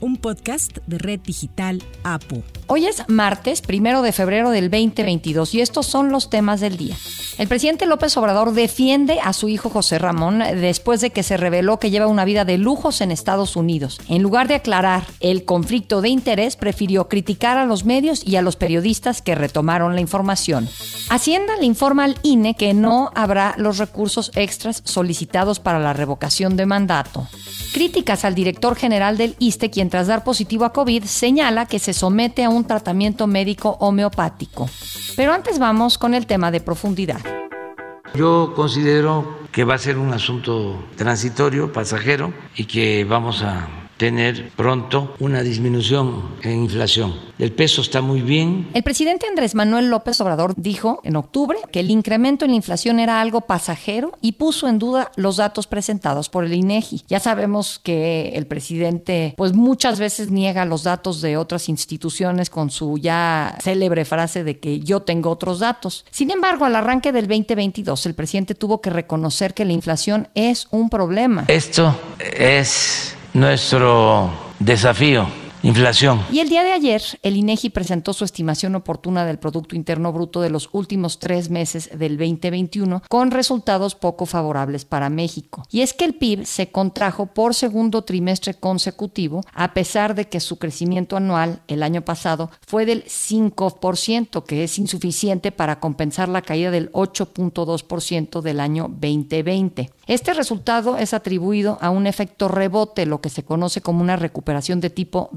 un podcast de Red Digital APO. Hoy es martes, primero de febrero del 2022, y estos son los temas del día. El presidente López Obrador defiende a su hijo José Ramón después de que se reveló que lleva una vida de lujos en Estados Unidos. En lugar de aclarar el conflicto de interés, prefirió criticar a los medios y a los periodistas que retomaron la información. Hacienda le informa al INE que no habrá los recursos extras solicitados para la revocación de mandato. Críticas al director general del ISTE, quien tras dar positivo a COVID señala que se somete a un tratamiento médico homeopático. Pero antes vamos con el tema de profundidad. Yo considero que va a ser un asunto transitorio, pasajero, y que vamos a tener pronto una disminución en inflación. El peso está muy bien. El presidente Andrés Manuel López Obrador dijo en octubre que el incremento en la inflación era algo pasajero y puso en duda los datos presentados por el INEGI. Ya sabemos que el presidente pues muchas veces niega los datos de otras instituciones con su ya célebre frase de que yo tengo otros datos. Sin embargo, al arranque del 2022 el presidente tuvo que reconocer que la inflación es un problema. Esto es nuestro desafío inflación. Y el día de ayer, el INEGI presentó su estimación oportuna del Producto Interno Bruto de los últimos tres meses del 2021, con resultados poco favorables para México. Y es que el PIB se contrajo por segundo trimestre consecutivo, a pesar de que su crecimiento anual el año pasado fue del 5%, que es insuficiente para compensar la caída del 8.2% del año 2020. Este resultado es atribuido a un efecto rebote, lo que se conoce como una recuperación de tipo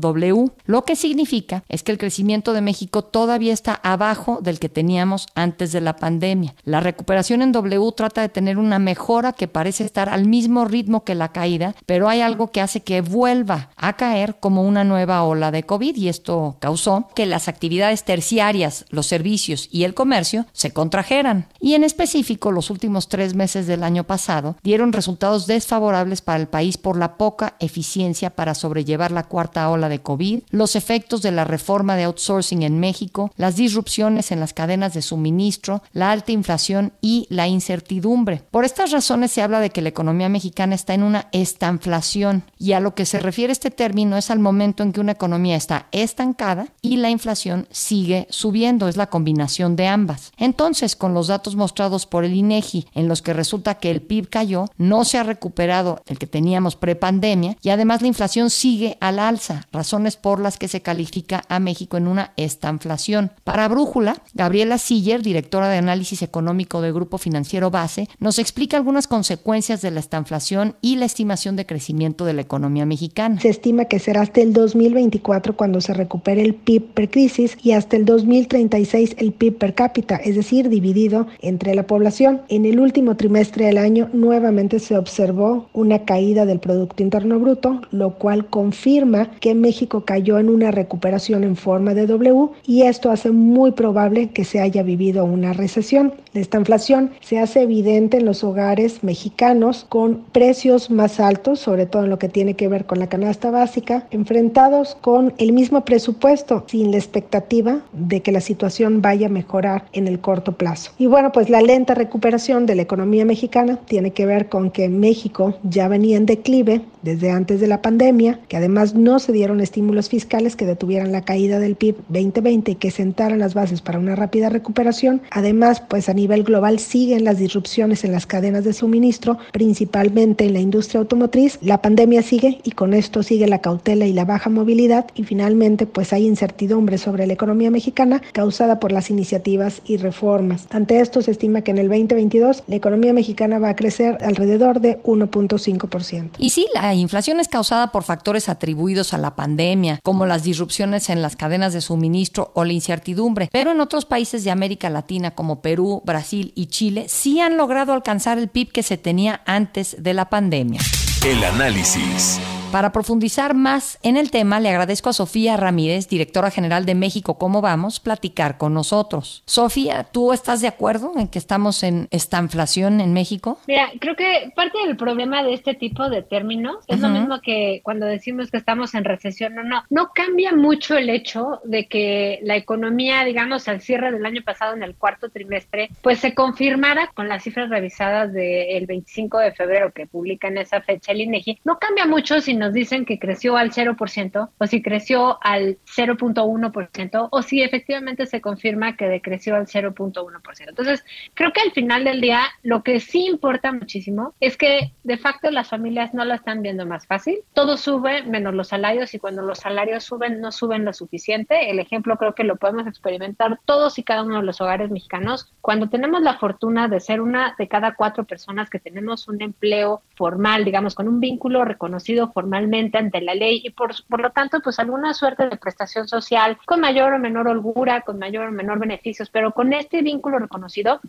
Lo que significa es que el crecimiento de México todavía está abajo del que teníamos antes de la pandemia. La recuperación en W trata de tener una mejora que parece estar al mismo ritmo que la caída, pero hay algo que hace que vuelva a caer como una nueva ola de COVID y esto causó que las actividades terciarias, los servicios y el comercio se contrajeran. Y en específico, los últimos tres meses del año pasado dieron resultados desfavorables para el país por la poca eficiencia para sobrellevar la cuarta ola de COVID, los efectos de la reforma de outsourcing en México, las disrupciones en las cadenas de suministro, la alta inflación y la incertidumbre. Por estas razones se habla de que la economía mexicana está en una estanflación y a lo que se refiere este término es al momento en que una economía está estancada y la inflación sigue subiendo, es la combinación de ambas. Entonces, con los datos mostrados por el INEGI en los que resulta que el PIB cayó no se ha recuperado el que teníamos prepandemia y además la inflación sigue al alza, razones por las que se califica a México en una estanflación. Para Brújula, Gabriela Siller, directora de análisis económico del Grupo Financiero Base, nos explica algunas consecuencias de la estanflación y la estimación de crecimiento de la economía mexicana. Se estima que será hasta el 2024 cuando se recupere el PIB per crisis y hasta el 2036 el PIB per cápita, es decir, dividido entre la población. En el último trimestre del año, nuevamente se observó una caída del Producto Interno Bruto, lo cual confirma que México cayó en una recuperación en forma de W y esto hace muy probable que se haya vivido una recesión. Esta inflación se hace evidente en los hogares mexicanos con precios más altos, sobre todo en lo que tiene que ver con la canasta básica, enfrentados con el mismo presupuesto, sin la expectativa de que la situación vaya a mejorar en el corto plazo. Y bueno, pues la lenta recuperación de la economía mexicana tiene que ver con que México ya venía en declive desde antes de la pandemia, que además no se dieron estímulos fiscales que detuvieran la caída del PIB 2020 y que sentaran las bases para una rápida recuperación. Además, pues a nivel global siguen las disrupciones en las cadenas de suministro, principalmente en la industria automotriz. La pandemia sigue y con esto sigue la cautela y la baja movilidad y finalmente pues hay incertidumbre sobre la economía mexicana causada por las iniciativas y reformas. Ante esto se estima que en el 2022 la economía mexicana va a crecer alrededor de 1.5%. Y sí, la inflación es causada por factores atribuidos a la pandemia, como las disrupciones en las cadenas de suministro o la incertidumbre, pero en otros países de América Latina como Perú, Brasil y Chile sí han logrado alcanzar el PIB que se tenía antes de la pandemia. El análisis. Para profundizar más en el tema, le agradezco a Sofía Ramírez, directora general de México Cómo Vamos, platicar con nosotros. Sofía, ¿tú estás de acuerdo en que estamos en esta inflación en México? Mira, creo que parte del problema de este tipo de términos es lo mismo que cuando decimos que estamos en recesión o no. No cambia mucho el hecho de que la economía, digamos, al cierre del año pasado en el cuarto trimestre, pues se confirmara con las cifras revisadas del 25 de febrero que publica en esa fecha el INEGI. No cambia mucho si nos dicen que creció al 0% o si creció al 0.1% o si efectivamente se confirma que decreció al 0.1%. Entonces, creo que al final del día lo que sí importa muchísimo es que de facto las familias no lo están viendo más fácil. Todo sube menos los salarios y cuando los salarios suben no suben lo suficiente. El ejemplo creo que lo podemos experimentar todos y cada uno de los hogares mexicanos. Cuando tenemos la fortuna de ser una de cada cuatro personas que tenemos un empleo formal, digamos, con un vínculo reconocido formalmente ante la ley y por, por lo tanto, pues alguna suerte de prestación social con mayor o menor holgura, con mayor o menor beneficios, pero con este vínculo reconocido,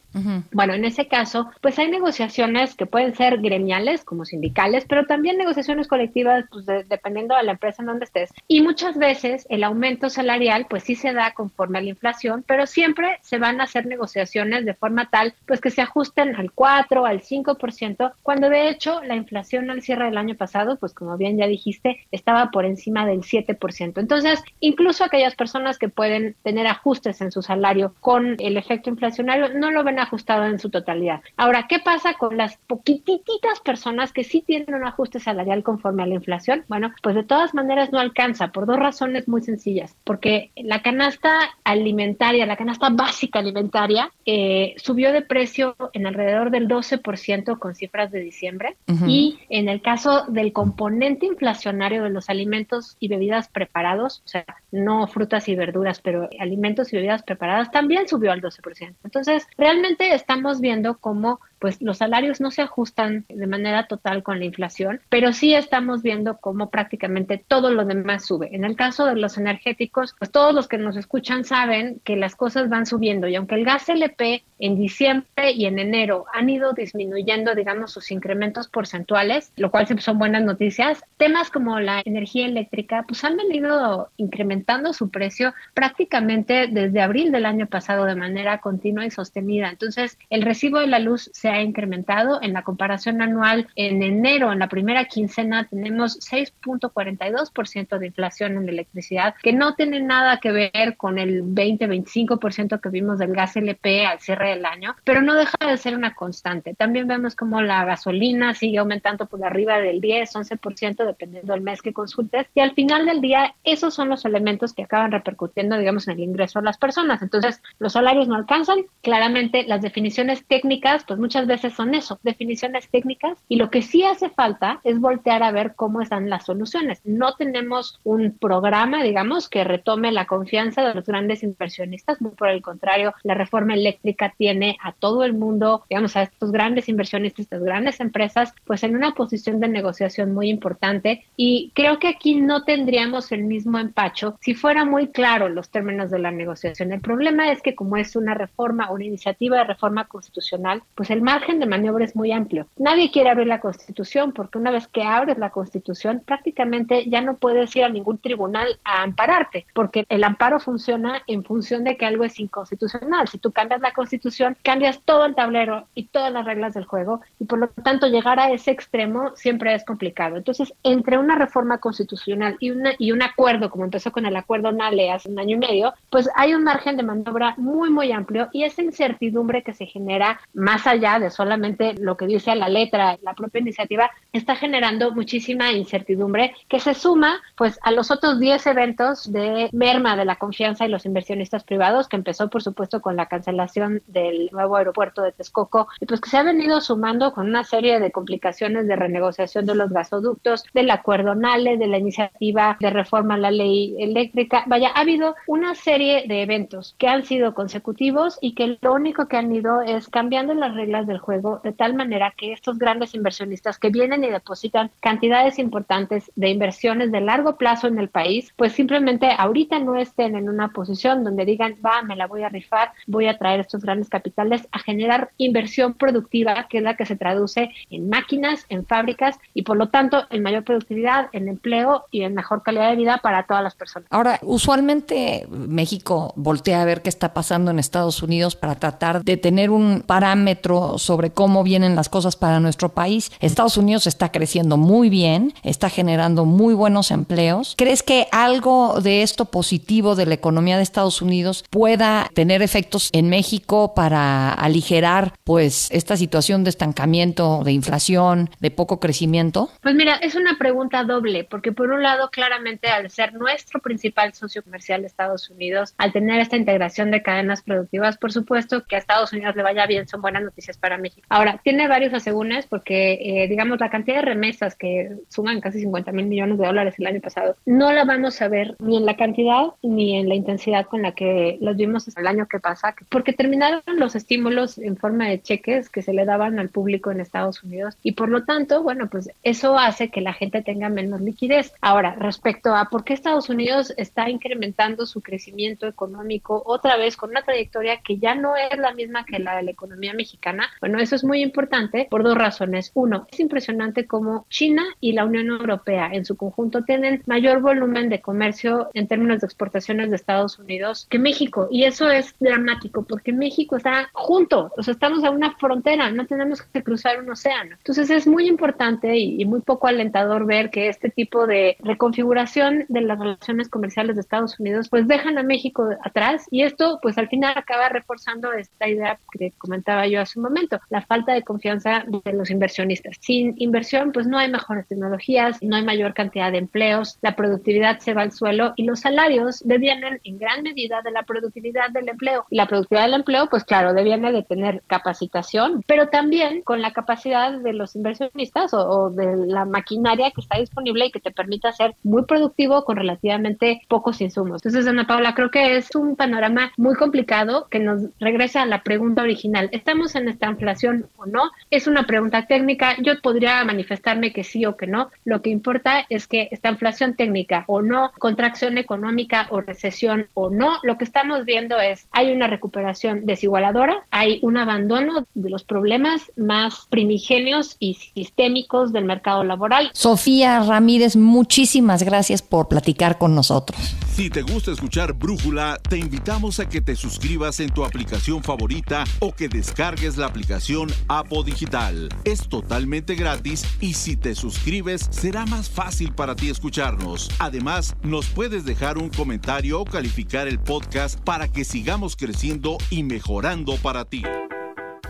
bueno, en ese caso, pues hay negociaciones que pueden ser gremiales como sindicales, pero también negociaciones colectivas, pues dependiendo de la empresa en donde estés. Y muchas veces el aumento salarial, pues sí se da conforme a la inflación, pero siempre se van a hacer negociaciones de forma tal, pues que se ajusten al 4, al 5%, cuando de hecho la inflación al cierre del año pasado, pues como bien ya dijiste, estaba por encima del 7%. Entonces, incluso aquellas personas que pueden tener ajustes en su salario con el efecto inflacionario, no lo ven ajustado en su totalidad. Ahora, ¿qué pasa con las poquititas personas que sí tienen un ajuste salarial conforme a la inflación? Bueno, pues de todas maneras no alcanza por dos razones muy sencillas. Porque la canasta alimentaria, la canasta básica alimentaria, eh, subió de precio en alrededor del 12% con cifras de diciembre. Y en el caso del componente inflacionario de los alimentos y bebidas preparados, o sea, no frutas y verduras, pero alimentos y bebidas preparadas, también subió al 12%. Entonces, realmente estamos viendo cómo pues los salarios no se ajustan de manera total con la inflación, pero sí estamos viendo cómo prácticamente todo lo demás sube. En el caso de los energéticos, pues todos los que nos escuchan saben que las cosas van subiendo y aunque el gas LP en diciembre y en enero han ido disminuyendo, digamos, sus incrementos porcentuales, lo cual son buenas noticias, temas como la energía eléctrica, pues han venido incrementando su precio prácticamente desde abril del año pasado de manera continua y sostenida. Entonces, el recibo de la luz se ha incrementado. En la comparación anual, en enero, en la primera quincena, tenemos 6.42% de inflación en electricidad, que no tiene nada que ver con el 20-25% que vimos del gas LP al cierre del año, pero no deja de ser una constante. También vemos como la gasolina sigue aumentando por arriba del 10-11%, dependiendo del mes que consultes, y al final del día, esos son los elementos que acaban repercutiendo, digamos, en el ingreso de las personas. Entonces, los salarios no alcanzan, claramente las definiciones técnicas, pues muchas veces son eso, definiciones técnicas y lo que sí hace falta es voltear a ver cómo están las soluciones. No tenemos un programa, digamos, que retome la confianza de los grandes inversionistas, muy por el contrario, la reforma eléctrica tiene a todo el mundo, digamos, a estos grandes inversionistas, estas grandes empresas, pues en una posición de negociación muy importante y creo que aquí no tendríamos el mismo empacho si fuera muy claro los términos de la negociación. El problema es que como es una reforma, una iniciativa de reforma constitucional, pues el margen de maniobra es muy amplio. Nadie quiere abrir la Constitución porque una vez que abres la Constitución prácticamente ya no puedes ir a ningún tribunal a ampararte porque el amparo funciona en función de que algo es inconstitucional. Si tú cambias la Constitución, cambias todo el tablero y todas las reglas del juego y por lo tanto llegar a ese extremo siempre es complicado. Entonces, entre una reforma constitucional y, una, y un acuerdo, como empezó con el acuerdo NALE hace un año y medio, pues hay un margen de maniobra muy, muy amplio y esa incertidumbre que se genera más allá de solamente lo que dice la letra, la propia iniciativa, está generando muchísima incertidumbre que se suma pues a los otros 10 eventos de merma de la confianza y los inversionistas privados, que empezó por supuesto con la cancelación del nuevo aeropuerto de Texcoco y pues que se ha venido sumando con una serie de complicaciones de renegociación de los gasoductos, del acuerdo NALE, de la iniciativa de reforma a la ley eléctrica. Vaya, ha habido una serie de eventos que han sido consecutivos y que lo único que han ido es cambiando las reglas del juego de tal manera que estos grandes inversionistas que vienen y depositan cantidades importantes de inversiones de largo plazo en el país, pues simplemente ahorita no estén en una posición donde digan, va, me la voy a rifar, voy a traer estos grandes capitales a generar inversión productiva, que es la que se traduce en máquinas, en fábricas y por lo tanto en mayor productividad, en empleo y en mejor calidad de vida para todas las personas. Ahora, usualmente México voltea a ver qué está pasando en Estados Unidos para tratar de tener un parámetro sobre cómo vienen las cosas para nuestro país. Estados Unidos está creciendo muy bien, está generando muy buenos empleos. ¿Crees que algo de esto positivo de la economía de Estados Unidos pueda tener efectos en México para aligerar pues esta situación de estancamiento, de inflación, de poco crecimiento? Pues mira, es una pregunta doble, porque por un lado, claramente al ser nuestro principal socio comercial de Estados Unidos, al tener esta integración de cadenas productivas, por supuesto que a Estados Unidos le vaya bien, son buenas noticias para México. Ahora, tiene varios asegúnes porque, eh, digamos, la cantidad de remesas que suman casi 50 mil millones de dólares el año pasado, no la vamos a ver ni en la cantidad ni en la intensidad con la que los vimos el año que pasa, porque terminaron los estímulos en forma de cheques que se le daban al público en Estados Unidos y por lo tanto, bueno, pues eso hace que la gente tenga menos liquidez. Ahora, respecto a por qué Estados Unidos está incrementando su crecimiento económico otra vez con una trayectoria que ya no es la misma que la de la economía mexicana, bueno, eso es muy importante por dos razones. Uno, es impresionante cómo China y la Unión Europea en su conjunto tienen mayor volumen de comercio en términos de exportaciones de Estados Unidos que México. Y eso es dramático porque México está junto, o sea, estamos a una frontera, no tenemos que cruzar un océano. Entonces es muy importante y, y muy poco alentador ver que este tipo de reconfiguración de las relaciones comerciales de Estados Unidos pues dejan a México atrás y esto pues al final acaba reforzando esta idea que comentaba yo hace un momento, la falta de confianza de los inversionistas. Sin inversión pues no hay mejores tecnologías, no hay mayor cantidad de empleos, la productividad se va al suelo y los salarios devienen en gran medida de la productividad del empleo. Y la productividad del empleo pues claro, deviene de tener capacitación, pero también con la capacidad de los inversionistas o, o de la maquinaria que está disponible y que te permita ser muy productivo con relativamente pocos insumos. Entonces, Ana Paula, creo que es un panorama muy complicado que nos regresa a la pregunta original. ¿Estamos en esta inflación o no? Es una pregunta técnica. Yo podría manifestarme que sí o que no. Lo que importa es que esta inflación técnica o no, contracción económica o recesión o no, lo que estamos viendo es hay una recuperación desigualadora, hay un abandono de los problemas más primigenios y sistémicos del mercado laboral. Sofía Ramírez, muchísimas gracias por platicar con nosotros. Si te gusta escuchar Brújula, te invitamos a que te suscribas en tu aplicación favorita o que descargues la aplicación Apo Digital. Es totalmente gratis y si te suscribes será más fácil para ti escucharnos. Además, nos puedes dejar un comentario o calificar el podcast para que sigamos creciendo y mejorando para ti.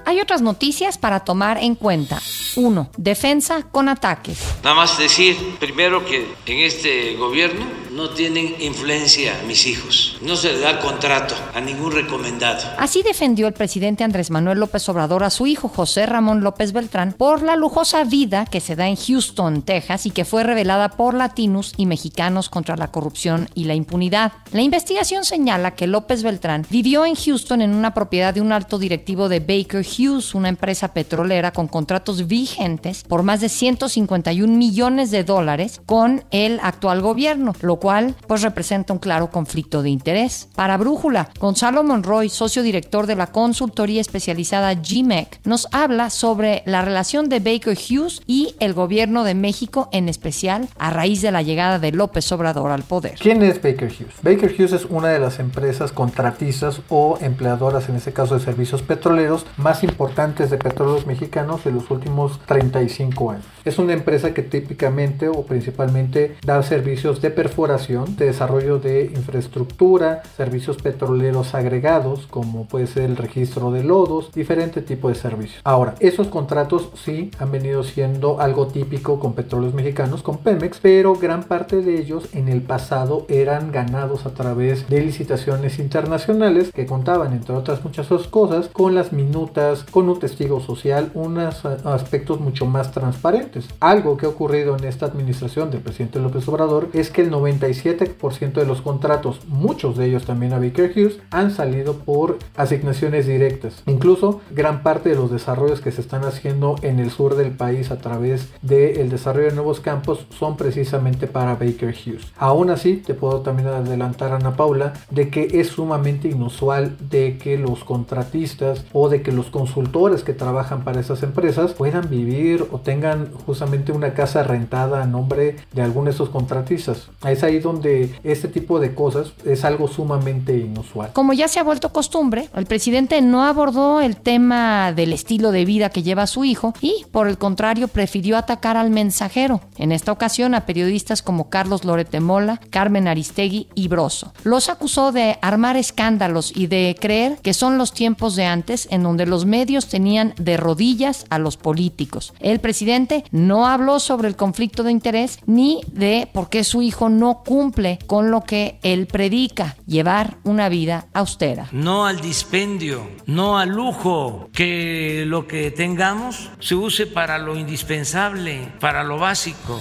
Hay otras noticias para tomar en cuenta. 1. Defensa con ataques. Nada más decir primero que en este gobierno no tienen influencia mis hijos. No se le da contrato a ningún recomendado. Así defendió el presidente Andrés Manuel López Obrador a su hijo José Ramón López Beltrán por la lujosa vida que se da en Houston, Texas y que fue revelada por latinos y mexicanos contra la corrupción y la impunidad. La investigación señala que López Beltrán vivió en Houston en una propiedad de un alto directivo de Baker Hughes, una empresa petrolera con contratos vigentes por más de 151 millones de dólares con el actual gobierno, lo pues representa un claro conflicto de interés. Para Brújula, Gonzalo Monroy, socio director de la consultoría especializada GMEC, nos habla sobre la relación de Baker Hughes y el gobierno de México en especial a raíz de la llegada de López Obrador al poder. ¿Quién es Baker Hughes? Baker Hughes es una de las empresas contratistas o empleadoras, en este caso de servicios petroleros, más importantes de petróleos mexicanos de los últimos 35 años. Es una empresa que típicamente o principalmente da servicios de perforación, de desarrollo de infraestructura, servicios petroleros agregados, como puede ser el registro de lodos, diferente tipo de servicios. Ahora, esos contratos sí han venido siendo algo típico con petróleos mexicanos, con Pemex, pero gran parte de ellos en el pasado eran ganados a través de licitaciones internacionales que contaban, entre otras muchas cosas, con las minutas, con un testigo social, unos aspectos mucho más transparentes. Algo que ha ocurrido en esta administración del presidente López Obrador es que el 97% de los contratos, muchos de ellos también a Baker Hughes, han salido por asignaciones directas. Incluso gran parte de los desarrollos que se están haciendo en el sur del país a través del desarrollo de nuevos campos son precisamente para Baker Hughes. Aún así, te puedo también adelantar, Ana Paula, de que es sumamente inusual de que los contratistas o de que los consultores que trabajan para esas empresas puedan vivir o tengan justamente una casa rentada a nombre de alguno de esos contratistas. Es ahí donde este tipo de cosas es algo sumamente inusual. Como ya se ha vuelto costumbre, el presidente no abordó el tema del estilo de vida que lleva su hijo y, por el contrario, prefirió atacar al mensajero. En esta ocasión a periodistas como Carlos Loretemola, Carmen Aristegui y Broso. Los acusó de armar escándalos y de creer que son los tiempos de antes en donde los medios tenían de rodillas a los políticos. El presidente no habló sobre el conflicto de interés ni de por qué su hijo no cumple con lo que él predica, llevar una vida austera. No al dispendio, no al lujo, que lo que tengamos se use para lo indispensable, para lo básico.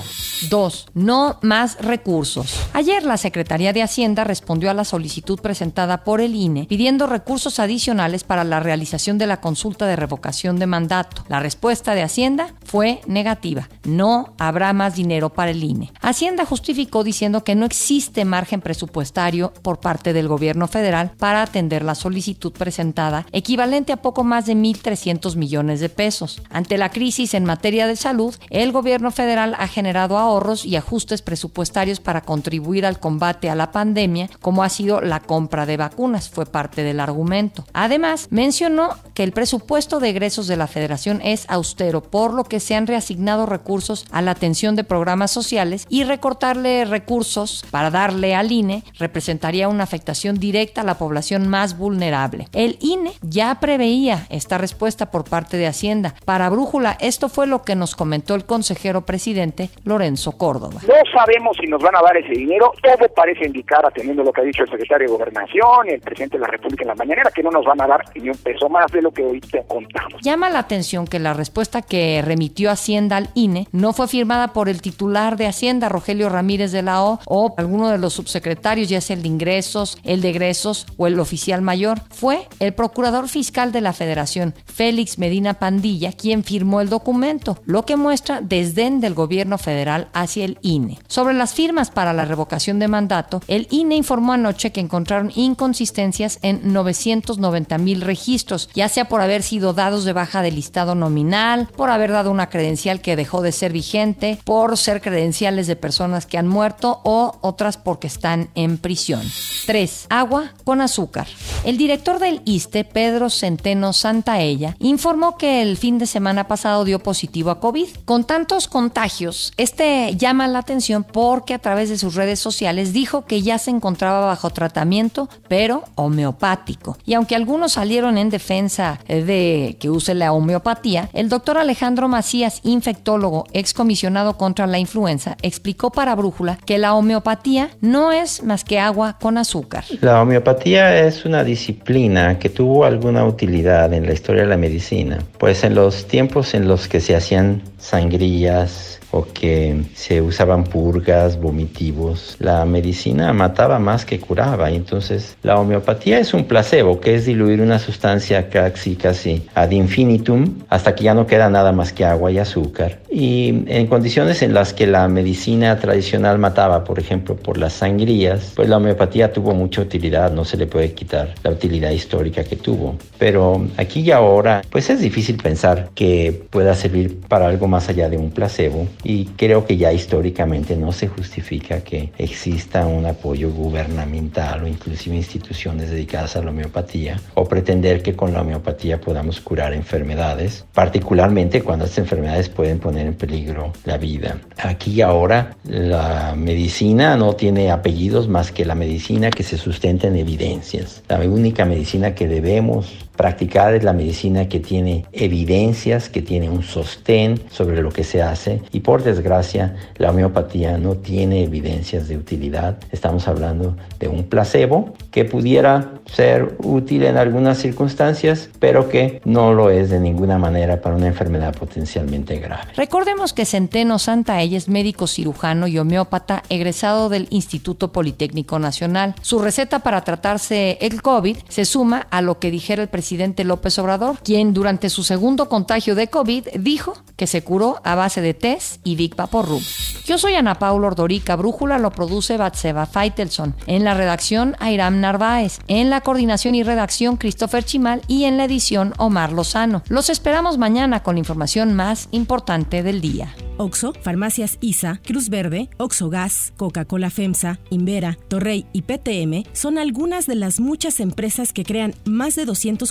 Dos, no más recursos. Ayer la Secretaría de Hacienda respondió a la solicitud presentada por el INE pidiendo recursos adicionales para la realización de la consulta de revocación de mandato. La respuesta de Hacienda fue negativa. No habrá más dinero para el INE. Hacienda justificó diciendo que no existe margen presupuestario por parte del gobierno federal para atender la solicitud presentada, equivalente a poco más de 1.300 millones de pesos. Ante la crisis en materia de salud, el gobierno federal ha generado ahorros y ajustes presupuestarios para contribuir al combate a la pandemia, como ha sido la compra de vacunas, fue parte del argumento. Además, mencionó que el presupuesto de egresos de la federación es austero, por lo que se han reasignado recursos a la atención de programas sociales y recortarle recursos para darle al INE representaría una afectación directa a la población más vulnerable. El INE ya preveía esta respuesta por parte de Hacienda. Para Brújula, esto fue lo que nos comentó el consejero presidente Lorenzo Córdoba. No sabemos si nos van a dar ese dinero, todo parece indicar, atendiendo lo que ha dicho el secretario de Gobernación y el presidente de la República en la mañanera, que no nos van a dar ni un peso más de lo que hoy te contamos. Llama la atención que la respuesta que remitió Hacienda al INE no fue firmada por el titular de Hacienda, Rogelio Ramírez de la O, o alguno de los subsecretarios, ya sea el de ingresos, el de egresos o el oficial mayor. Fue el procurador fiscal de la Federación, Félix Medina Pandilla, quien firmó el documento, lo que muestra desdén del gobierno federal hacia el INE. Sobre las firmas para la revocación de mandato, el INE informó anoche que encontraron inconsistencias en 990 mil registros, ya sea por haber sido dados de baja del listado nominal, por haber dado una credencial que dejó de ser vigente, por ser credenciales de personas que han muerto o otras porque están en prisión. 3. Agua con azúcar. El director del ISTE, Pedro Centeno Santaella, informó que el fin de semana pasado dio positivo a COVID. Con tantos contagios, este llama la atención porque a través de sus redes sociales dijo que ya se encontraba bajo tratamiento, pero homeopático. Y aunque algunos salieron en defensa de que use la homeopatía, el doctor Alejandro Macías, infectólogo, excomisionado contra la influenza, explicó para Brújula que la no es más que agua con azúcar. La homeopatía es una disciplina que tuvo alguna utilidad en la historia de la medicina, pues en los tiempos en los que se hacían sangrías, o que se usaban purgas, vomitivos. La medicina mataba más que curaba. Entonces, la homeopatía es un placebo, que es diluir una sustancia casi, casi ad infinitum, hasta que ya no queda nada más que agua y azúcar. Y en condiciones en las que la medicina tradicional mataba, por ejemplo, por las sangrías, pues la homeopatía tuvo mucha utilidad, no se le puede quitar la utilidad histórica que tuvo. Pero aquí y ahora, pues es difícil pensar que pueda servir para algo más allá de un placebo y creo que ya históricamente no se justifica que exista un apoyo gubernamental o inclusive instituciones dedicadas a la homeopatía o pretender que con la homeopatía podamos curar enfermedades, particularmente cuando estas enfermedades pueden poner en peligro la vida. Aquí ahora la medicina no tiene apellidos más que la medicina que se sustenta en evidencias. La única medicina que debemos practicar es la medicina que tiene evidencias, que tiene un sostén sobre lo que se hace y por desgracia la homeopatía no tiene evidencias de utilidad. Estamos hablando de un placebo que pudiera ser útil en algunas circunstancias, pero que no lo es de ninguna manera para una enfermedad potencialmente grave. Recordemos que Centeno Santaella es médico cirujano y homeópata egresado del Instituto Politécnico Nacional. Su receta para tratarse el COVID se suma a lo que dijera el presidente López Obrador, quien durante su segundo contagio de COVID dijo que se curó a base de test y Big Vaporub. Yo soy Ana Paula Ordorica, Brújula lo produce Batseba Feitelson, en la redacción Airam Narváez, en la coordinación y redacción Christopher Chimal y en la edición Omar Lozano. Los esperamos mañana con la información más importante del día. Oxo, Farmacias ISA, Cruz Verde, Oxo Gas, Coca-Cola FEMSA, Invera, Torrey y PTM son algunas de las muchas empresas que crean más de